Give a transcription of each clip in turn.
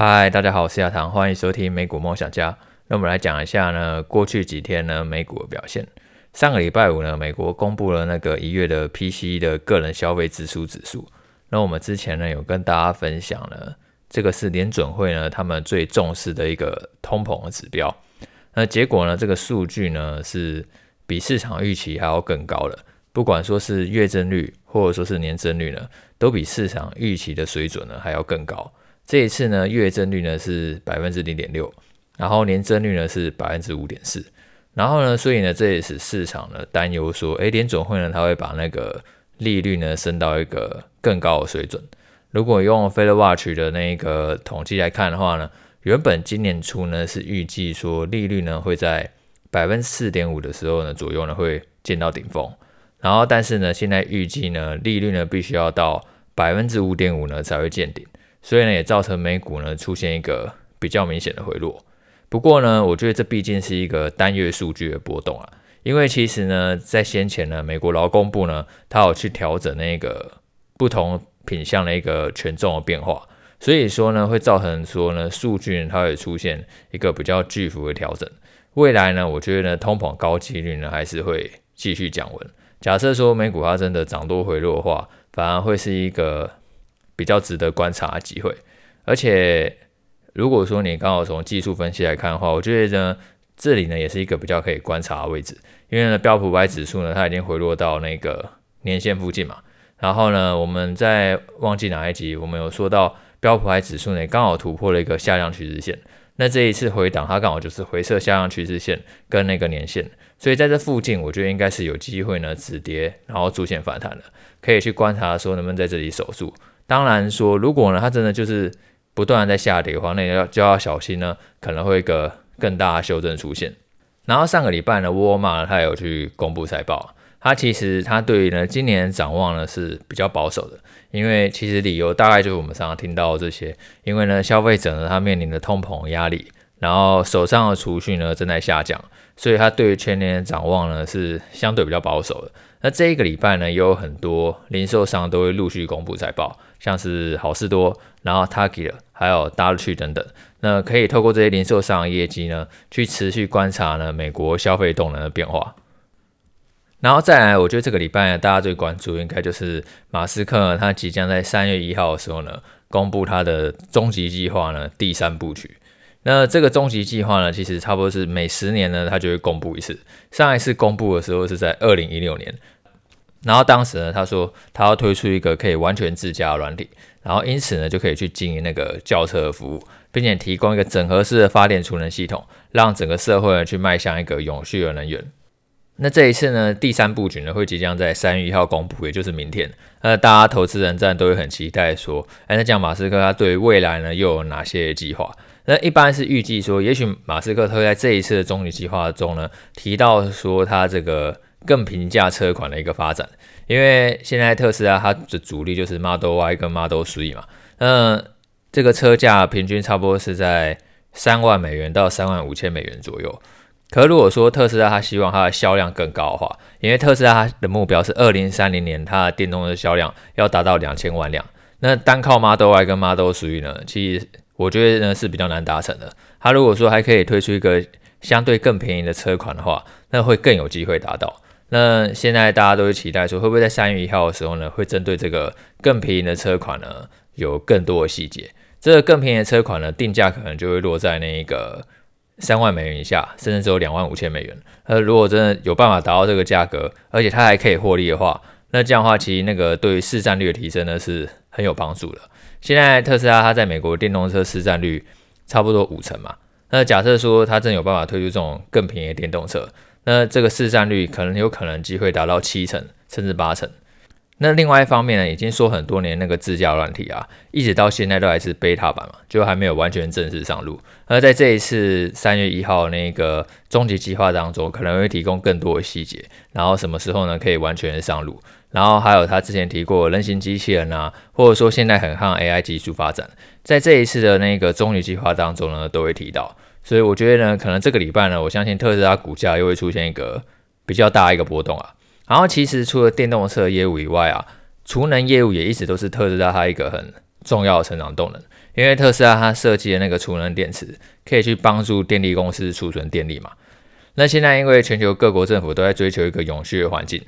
嗨，大家好，我是亚堂，欢迎收听美股梦想家。那我们来讲一下呢，过去几天呢美股的表现。上个礼拜五呢，美国公布了那个一月的 PCE 的个人消费支出指数。那我们之前呢有跟大家分享了，这个是联准会呢他们最重视的一个通膨的指标。那结果呢，这个数据呢是比市场预期还要更高的。不管说是月增率或者说是年增率呢，都比市场预期的水准呢还要更高。这一次呢，月增率呢是百分之零点六，然后年增率呢是百分之五点四。然后呢，所以呢，这也使市场呢担忧说，哎，联准会呢它会把那个利率呢升到一个更高的水准。如果用 FedWatch 的那一个统计来看的话呢，原本今年初呢是预计说利率呢会在百分之四点五的时候呢左右呢会见到顶峰，然后但是呢现在预计呢利率呢必须要到百分之五点五呢才会见顶，所以呢也造成美股呢出现一个比较明显的回落。不过呢我觉得这毕竟是一个单月数据的波动啊，因为其实呢在先前呢美国劳工部呢它有去调整那个不同品项的一个权重的变化。所以说呢，会造成说呢，数据它会出现一个比较巨幅的调整。未来呢，我觉得呢，通膨高几率呢还是会继续降温。假设说美股它真的涨多回落的话，反而会是一个比较值得观察的机会。而且如果说你刚好从技术分析来看的话，我觉得呢，这里呢也是一个比较可以观察的位置。因为呢，标普五百指数呢它已经回落到那个年线附近嘛。然后呢，我们在忘记哪一集，我们有说到。标普海指数呢，刚好突破了一个下降趋势线。那这一次回档，它刚好就是回撤下降趋势线跟那个年线，所以在这附近，我觉得应该是有机会呢止跌，然后出现反弹的，可以去观察说能不能在这里守住。当然说，如果呢它真的就是不断在下跌的话，那要就要小心呢，可能会一个更大的修正出现。然后上个礼拜呢，沃尔玛它有去公布财报。它其实它对于呢今年展望呢是比较保守的，因为其实理由大概就是我们常常听到的这些，因为呢消费者呢他面临的通膨压力，然后手上的储蓄呢正在下降，所以它对于全年的展望呢是相对比较保守的。那这一个礼拜呢也有很多零售商都会陆续公布财报，像是好事多，然后 Target 还有 Dollar Tree 等等，那可以透过这些零售商的业绩呢去持续观察呢美国消费动能的变化。然后再来，我觉得这个礼拜呢，大家最关注应该就是马斯克，他即将在三月一号的时候呢，公布他的终极计划呢第三部曲。那这个终极计划呢，其实差不多是每十年呢，它就会公布一次。上一次公布的时候是在二零一六年，然后当时呢，他说他要推出一个可以完全自驾的软体，然后因此呢，就可以去经营那个轿车的服务，并且提供一个整合式的发电储能系统，让整个社会呢去迈向一个永续的能源。那这一次呢，第三部曲呢会即将在三月一号公布，也就是明天。那大家投资人站都会很期待说，哎，那这样马斯克他对未来呢又有哪些计划？那一般是预计说，也许马斯克会在这一次的终极计划中呢提到说他这个更平价车款的一个发展，因为现在特斯拉它的主力就是 Model Y 跟 Model 3嘛，那这个车价平均差不多是在三万美元到三万五千美元左右。可如果说特斯拉它希望它的销量更高的话，因为特斯拉它的目标是二零三零年它的电动车销量要达到两千万辆，那单靠 Model Y 跟 Model 3呢，其实我觉得呢是比较难达成的。它如果说还可以推出一个相对更便宜的车款的话，那会更有机会达到。那现在大家都会期待说，会不会在三月一号的时候呢，会针对这个更便宜的车款呢，有更多的细节。这个更便宜的车款呢，定价可能就会落在那一个。三万美元以下，甚至只有两万五千美元。那，如果真的有办法达到这个价格，而且它还可以获利的话，那这样的话，其实那个对于市占率的提升呢是很有帮助的。现在特斯拉它在美国电动车市占率差不多五成嘛，那假设说它真有办法推出这种更便宜的电动车，那这个市占率可能有可能机会达到七成甚至八成。那另外一方面呢，已经说很多年那个自驾软体啊，一直到现在都还是 beta 版嘛，就还没有完全正式上路。而在这一次三月一号那个终极计划当中，可能会提供更多的细节，然后什么时候呢可以完全上路，然后还有他之前提过人形机器人啊，或者说现在很夯 AI 技术发展，在这一次的那个终极计划当中呢都会提到。所以我觉得呢，可能这个礼拜呢，我相信特斯拉股价又会出现一个比较大一个波动啊。然后其实除了电动车业务以外啊，储能业务也一直都是特斯拉它一个很重要的成长动能。因为特斯拉它设计的那个储能电池可以去帮助电力公司储存电力嘛。那现在因为全球各国政府都在追求一个永续的环境，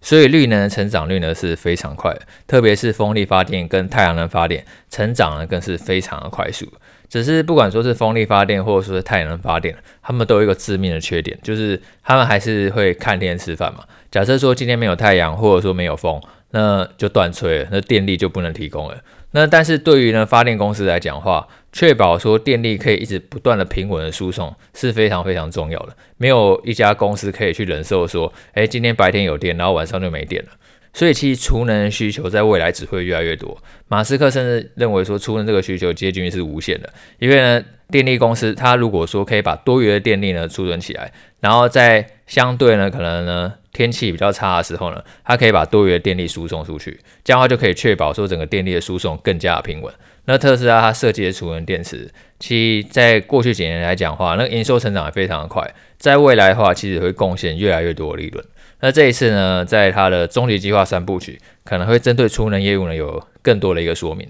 所以绿能的成长率呢是非常快的，特别是风力发电跟太阳能发电成长呢更是非常的快速。只是不管说是风力发电或者说是太阳能发电，他们都有一个致命的缺点，就是他们还是会看天吃饭嘛。假设说今天没有太阳，或者说没有风，那就断吹了，那电力就不能提供了。那但是对于呢发电公司来讲话，确保说电力可以一直不断的平稳的输送是非常非常重要的。没有一家公司可以去忍受说，哎，今天白天有电，然后晚上就没电了。所以其实储能需求在未来只会越来越多。马斯克甚至认为说，储能这个需求接近于是无限的，因为呢，电力公司它如果说可以把多余的电力呢储存起来，然后在相对呢可能呢。天气比较差的时候呢，它可以把多余的电力输送出去，这样的话就可以确保说整个电力的输送更加的平稳。那特斯拉它设计的储能电池，其实在过去几年来讲的话，那营收成长也非常的快，在未来的话其实会贡献越来越多的利润。那这一次呢，在它的终极计划三部曲，可能会针对储能业务呢有更多的一个说明。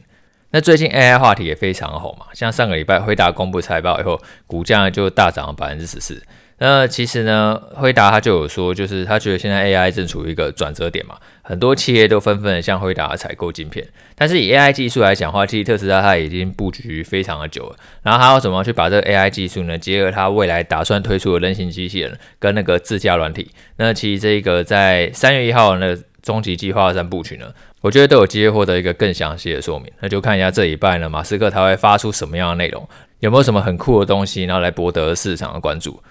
那最近 AI 话题也非常红嘛，像上个礼拜辉达公布财报以后，股价就大涨了百分之十四。那其实呢，辉达他就有说，就是他觉得现在 AI 正处于一个转折点嘛，很多企业都纷纷的向辉达采购晶片。但是以 AI 技术来讲的话，其实特斯拉它已经布局非常的久了。然后他要怎么去把这个 AI 技术呢，结合它未来打算推出的人形机器人跟那个自驾软体？那其实这个在三月一号那个终极计划三部曲呢，我觉得都有机会获得一个更详细的说明。那就看一下这礼拜呢，马斯克他会发出什么样的内容，有没有什么很酷的东西，然后来博得市场的关注。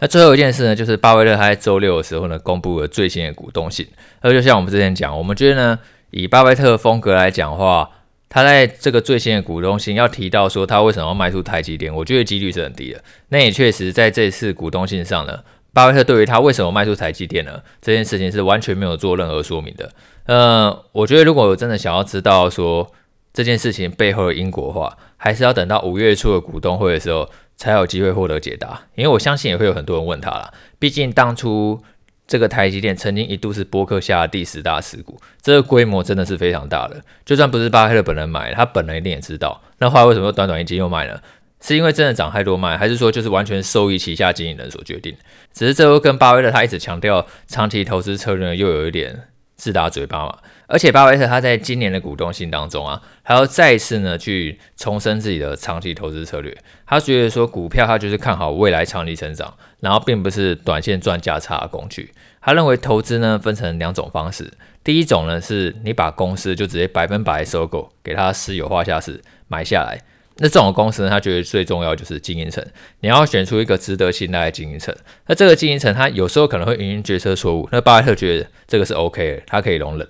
那最后一件事呢，就是巴菲特他在周六的时候呢，公布了最新的股东信。那就像我们之前讲，我们觉得呢，以巴菲特的风格来讲的话，他在这个最新的股东信要提到说他为什么要卖出台积电，我觉得几率是很低的。那也确实在这次股东信上呢，巴菲特对于他为什么卖出台积电呢，这件事情是完全没有做任何说明的。呃，我觉得如果我真的想要知道说这件事情背后的因果的话，还是要等到五月初的股东会的时候。才有机会获得解答，因为我相信也会有很多人问他啦。毕竟当初这个台积电曾经一度是波克夏的第十大持股，这个规模真的是非常大的。就算不是巴菲特本人买，他本人一定也知道。那后来为什么短短一季又卖呢？是因为真的涨太多卖，还是说就是完全受益旗下经营人所决定？只是这又跟巴菲特他一直强调长期投资策略又有一点自打嘴巴嘛。而且巴菲特他在今年的股东信当中啊，还要再一次呢去重申自己的长期投资策略。他觉得说股票他就是看好未来长期成长，然后并不是短线赚价差的工具。他认为投资呢分成两种方式，第一种呢是你把公司就直接百分百收购，给他私有化下市买下来。那这种公司呢，他觉得最重要就是经营层，你要选出一个值得信赖的经营层。那这个经营层他有时候可能会因决策错误，那巴菲特觉得这个是 OK，他可以容忍。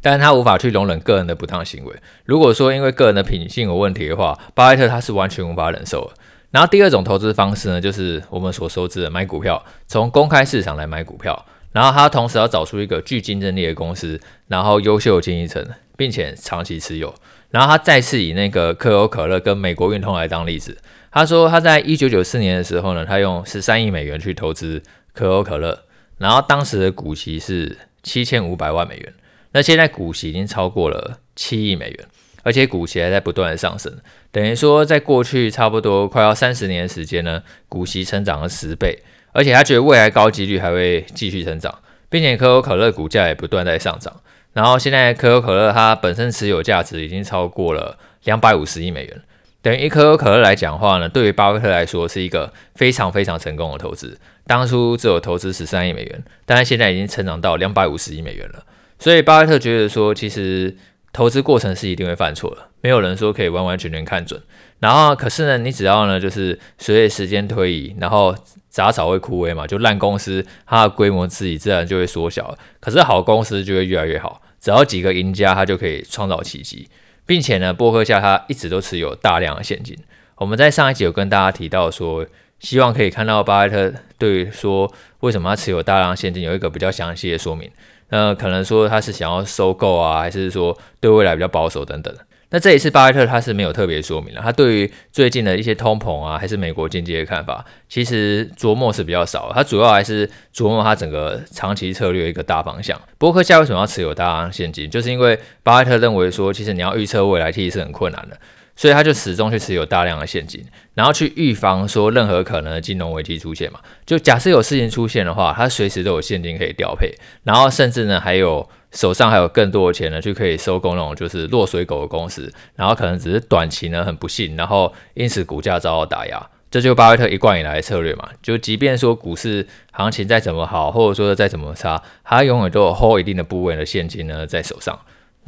但是他无法去容忍个人的不当行为。如果说因为个人的品性有问题的话，巴菲特他是完全无法忍受的。然后第二种投资方式呢，就是我们所熟知的买股票，从公开市场来买股票。然后他同时要找出一个具竞争力的公司，然后优秀的经营层，并且长期持有。然后他再次以那个可口可乐跟美国运通来当例子。他说他在一九九四年的时候呢，他用十三亿美元去投资可口可乐，然后当时的股息是七千五百万美元。那现在股息已经超过了七亿美元，而且股息还在不断的上升，等于说在过去差不多快要三十年的时间呢，股息成长了十倍，而且他觉得未来高几率还会继续成长，并且可口可乐股价也不断在上涨，然后现在可口可乐它本身持有价值已经超过了两百五十亿美元，等于可口可乐来讲话呢，对于巴菲特来说是一个非常非常成功的投资，当初只有投资十三亿美元，但是现在已经成长到两百五十亿美元了。所以巴菲特觉得说，其实投资过程是一定会犯错的，没有人说可以完完全全看准。然后，可是呢，你只要呢，就是随着时间推移，然后杂草会枯萎嘛，就烂公司它的规模自己自然就会缩小，可是好公司就会越来越好。只要几个赢家，他就可以创造奇迹，并且呢，波克夏他一直都持有大量的现金。我们在上一集有跟大家提到说，希望可以看到巴菲特对于说为什么他持有大量现金有一个比较详细的说明。那可能说他是想要收购啊，还是说对未来比较保守等等。那这一次巴菲特他是没有特别说明了，他对于最近的一些通膨啊，还是美国经济的看法，其实琢磨是比较少。他主要还是琢磨他整个长期策略一个大方向。伯克夏为什么要持有大量现金？就是因为巴菲特认为说，其实你要预测未来其实是很困难的。所以他就始终去持有大量的现金，然后去预防说任何可能的金融危机出现嘛。就假设有事情出现的话，他随时都有现金可以调配，然后甚至呢还有手上还有更多的钱呢，就可以收购那种就是落水狗的公司，然后可能只是短期呢很不幸，然后因此股价遭到打压。这就是巴菲特一贯以来的策略嘛，就即便说股市行情再怎么好，或者说再怎么差，他永远都有 hold 一定的部位的现金呢在手上。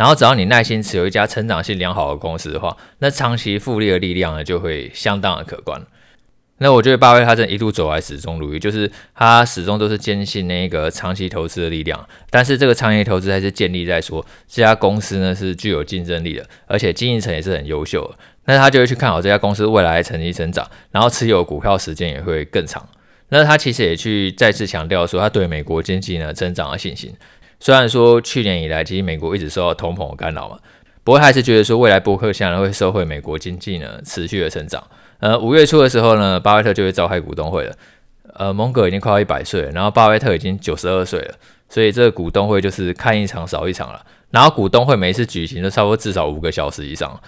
然后只要你耐心持有一家成长性良好的公司的话，那长期复利的力量呢就会相当的可观。那我觉得巴菲特他这一路走来始终如一，就是他始终都是坚信那个长期投资的力量。但是这个长期投资还是建立在说这家公司呢是具有竞争力的，而且经营层也是很优秀的。那他就会去看好这家公司未来的成绩增长，然后持有股票时间也会更长。那他其实也去再次强调说他对美国经济呢增长的信心。虽然说去年以来，其实美国一直受到通膨的干扰嘛，不过还是觉得说未来波克向来会受惠美国经济呢持续的成长。呃，五月初的时候呢，巴菲特就会召开股东会了。呃，蒙哥已经快要一百岁了，然后巴菲特已经九十二岁了，所以这个股东会就是看一场少一场了。然后股东会每一次举行都差不多至少五个小时以上。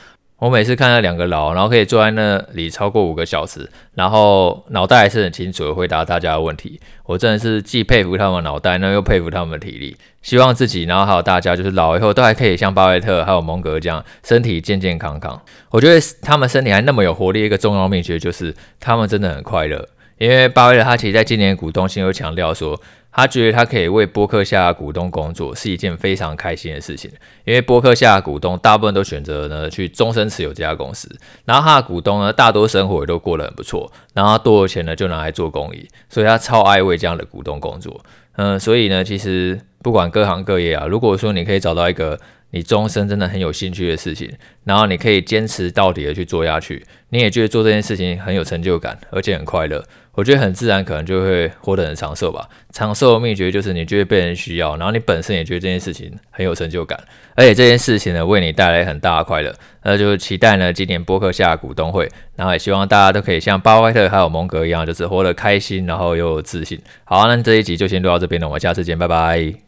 我每次看到两个老，然后可以坐在那里超过五个小时，然后脑袋还是很清楚的回答大家的问题。我真的是既佩服他们脑袋，那又佩服他们的体力。希望自己，然后还有大家，就是老以后都还可以像巴菲特还有蒙格这样，身体健健康康。我觉得他们身体还那么有活力，一个重要秘诀就是他们真的很快乐。因为巴菲特他其实在今年股东信又强调说。他觉得他可以为波克夏股东工作是一件非常开心的事情，因为波克夏股东大部分都选择呢去终身持有这家公司，然后他的股东呢大多生活都过得很不错，然后他多的钱呢就拿来做公益，所以他超爱为这样的股东工作。嗯，所以呢，其实不管各行各业啊，如果说你可以找到一个你终身真的很有兴趣的事情，然后你可以坚持到底的去做下去，你也觉得做这件事情很有成就感，而且很快乐。我觉得很自然，可能就会活得很长寿吧。长寿的秘诀就是你觉得被人需要，然后你本身也觉得这件事情很有成就感，而且这件事情呢为你带来很大的快乐。那就期待呢今年波克夏股东会，然后也希望大家都可以像巴菲特还有蒙格一样，就是活得开心，然后又有自信。好，那这一集就先录到这边了，我们下次见，拜拜。